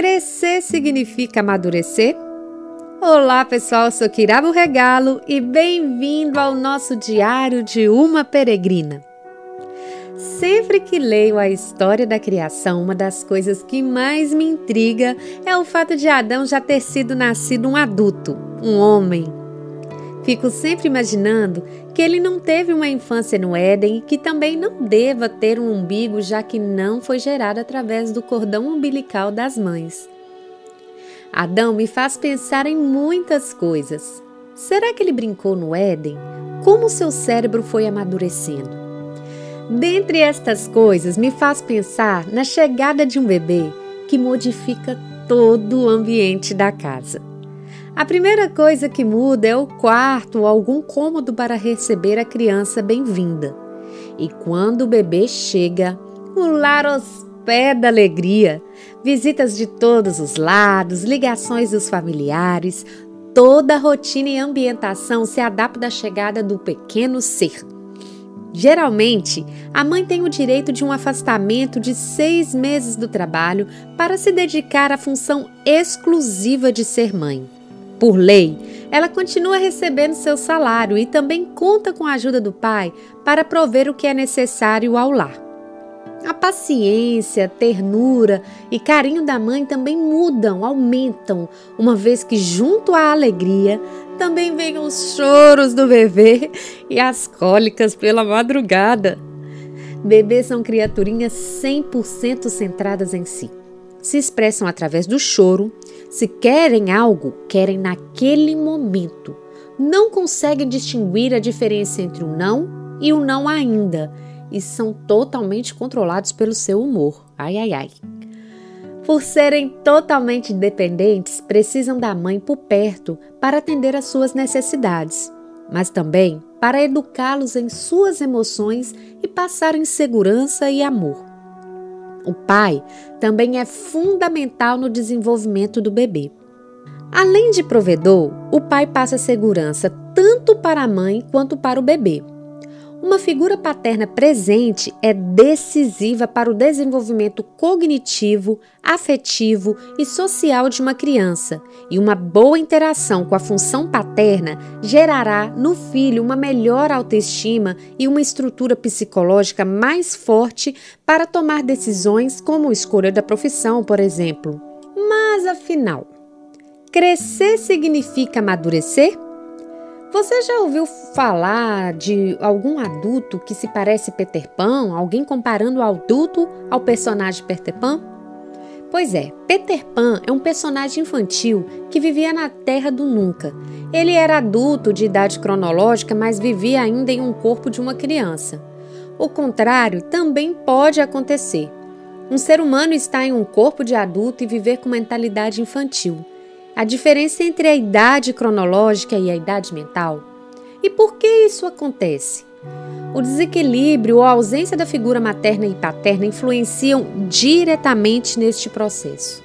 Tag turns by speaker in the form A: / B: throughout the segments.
A: Crescer significa amadurecer? Olá pessoal, sou Kirabo Regalo e bem-vindo ao nosso diário de uma peregrina. Sempre que leio a história da criação, uma das coisas que mais me intriga é o fato de Adão já ter sido nascido um adulto, um homem. Fico sempre imaginando que ele não teve uma infância no Éden e que também não deva ter um umbigo, já que não foi gerado através do cordão umbilical das mães. Adão me faz pensar em muitas coisas. Será que ele brincou no Éden? Como seu cérebro foi amadurecendo? Dentre estas coisas, me faz pensar na chegada de um bebê que modifica todo o ambiente da casa. A primeira coisa que muda é o quarto ou algum cômodo para receber a criança bem-vinda. E quando o bebê chega, o lar hospeda alegria. Visitas de todos os lados, ligações dos familiares, toda a rotina e ambientação se adapta à chegada do pequeno ser. Geralmente, a mãe tem o direito de um afastamento de seis meses do trabalho para se dedicar à função exclusiva de ser mãe. Por lei, ela continua recebendo seu salário e também conta com a ajuda do pai para prover o que é necessário ao lar. A paciência, ternura e carinho da mãe também mudam, aumentam, uma vez que, junto à alegria, também vêm os choros do bebê e as cólicas pela madrugada. Bebês são criaturinhas 100% centradas em si. Se expressam através do choro. Se querem algo, querem naquele momento. Não conseguem distinguir a diferença entre o não e o não ainda e são totalmente controlados pelo seu humor. Ai, ai, ai. Por serem totalmente dependentes, precisam da mãe por perto para atender às suas necessidades, mas também para educá-los em suas emoções e passarem segurança e amor. O pai também é fundamental no desenvolvimento do bebê. Além de provedor, o pai passa segurança tanto para a mãe quanto para o bebê. Uma figura paterna presente é decisiva para o desenvolvimento cognitivo, afetivo e social de uma criança, e uma boa interação com a função paterna gerará no filho uma melhor autoestima e uma estrutura psicológica mais forte para tomar decisões como escolha da profissão, por exemplo. Mas afinal, crescer significa amadurecer? Você já ouviu falar de algum adulto que se parece Peter Pan? Alguém comparando o adulto ao personagem Peter Pan? Pois é, Peter Pan é um personagem infantil que vivia na Terra do Nunca. Ele era adulto de idade cronológica, mas vivia ainda em um corpo de uma criança. O contrário também pode acontecer. Um ser humano está em um corpo de adulto e viver com mentalidade infantil a diferença entre a idade cronológica e a idade mental? E por que isso acontece? O desequilíbrio ou a ausência da figura materna e paterna influenciam diretamente neste processo.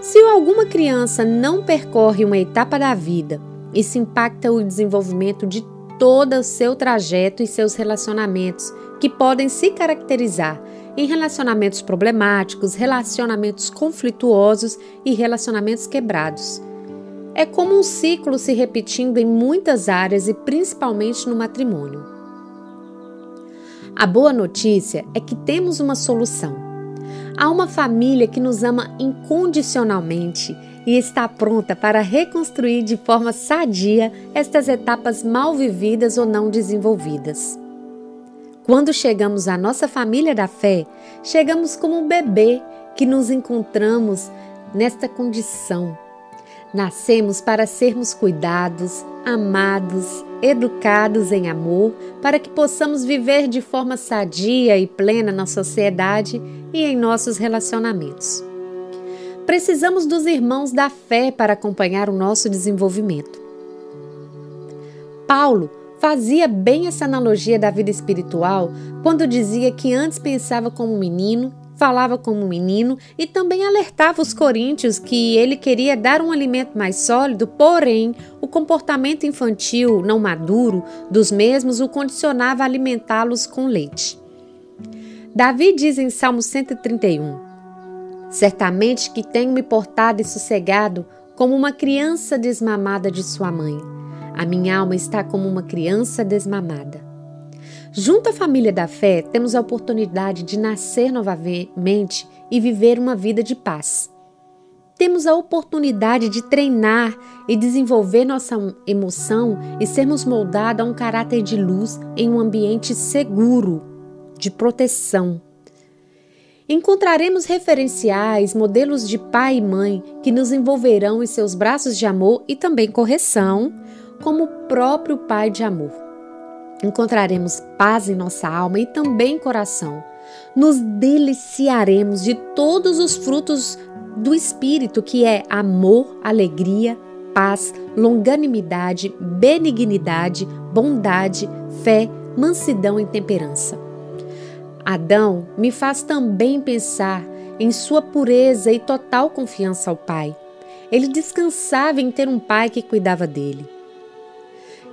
A: Se alguma criança não percorre uma etapa da vida, isso impacta o desenvolvimento de todo o seu trajeto e seus relacionamentos, que podem se caracterizar em relacionamentos problemáticos, relacionamentos conflituosos e relacionamentos quebrados. É como um ciclo se repetindo em muitas áreas e principalmente no matrimônio. A boa notícia é que temos uma solução. Há uma família que nos ama incondicionalmente e está pronta para reconstruir de forma sadia estas etapas mal vividas ou não desenvolvidas. Quando chegamos à nossa família da fé, chegamos como um bebê que nos encontramos nesta condição. Nascemos para sermos cuidados, amados, educados em amor, para que possamos viver de forma sadia e plena na sociedade e em nossos relacionamentos. Precisamos dos irmãos da fé para acompanhar o nosso desenvolvimento. Paulo Fazia bem essa analogia da vida espiritual quando dizia que antes pensava como menino, falava como menino e também alertava os coríntios que ele queria dar um alimento mais sólido, porém, o comportamento infantil não maduro dos mesmos o condicionava a alimentá-los com leite. Davi diz em Salmo 131: Certamente que tenho me portado e sossegado como uma criança desmamada de sua mãe. A minha alma está como uma criança desmamada. Junto à família da fé, temos a oportunidade de nascer novamente e viver uma vida de paz. Temos a oportunidade de treinar e desenvolver nossa emoção e sermos moldados a um caráter de luz em um ambiente seguro, de proteção. Encontraremos referenciais, modelos de pai e mãe que nos envolverão em seus braços de amor e também correção, como o próprio Pai de amor. Encontraremos paz em nossa alma e também coração. Nos deliciaremos de todos os frutos do Espírito, que é amor, alegria, paz, longanimidade, benignidade, bondade, fé, mansidão e temperança. Adão me faz também pensar em sua pureza e total confiança ao Pai. Ele descansava em ter um pai que cuidava dele.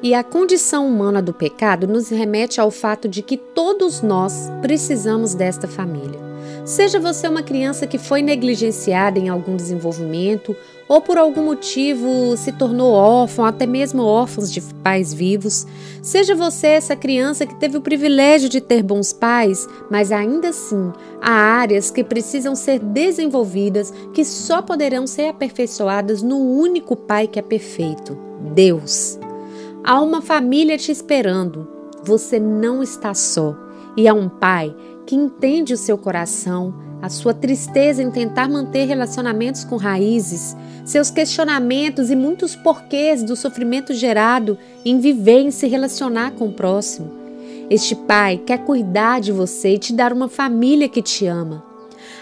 A: E a condição humana do pecado nos remete ao fato de que todos nós precisamos desta família. Seja você uma criança que foi negligenciada em algum desenvolvimento ou por algum motivo se tornou órfão, até mesmo órfãos de pais vivos, seja você essa criança que teve o privilégio de ter bons pais, mas ainda assim há áreas que precisam ser desenvolvidas que só poderão ser aperfeiçoadas no único pai que é perfeito, Deus. Há uma família te esperando. Você não está só. E há um pai que entende o seu coração, a sua tristeza em tentar manter relacionamentos com raízes, seus questionamentos e muitos porquês do sofrimento gerado em viver e se relacionar com o próximo. Este pai quer cuidar de você e te dar uma família que te ama.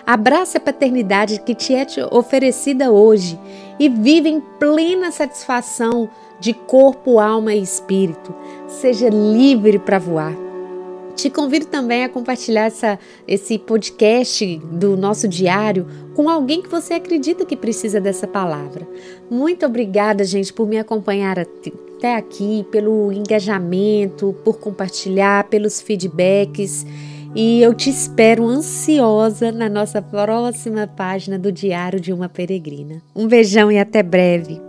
A: Abrace a paternidade que te é oferecida hoje e vive em plena satisfação de corpo, alma e espírito. Seja livre para voar. Te convido também a compartilhar essa, esse podcast do nosso diário com alguém que você acredita que precisa dessa palavra. Muito obrigada, gente, por me acompanhar até aqui, pelo engajamento, por compartilhar, pelos feedbacks. E eu te espero ansiosa na nossa próxima página do Diário de uma Peregrina. Um beijão e até breve.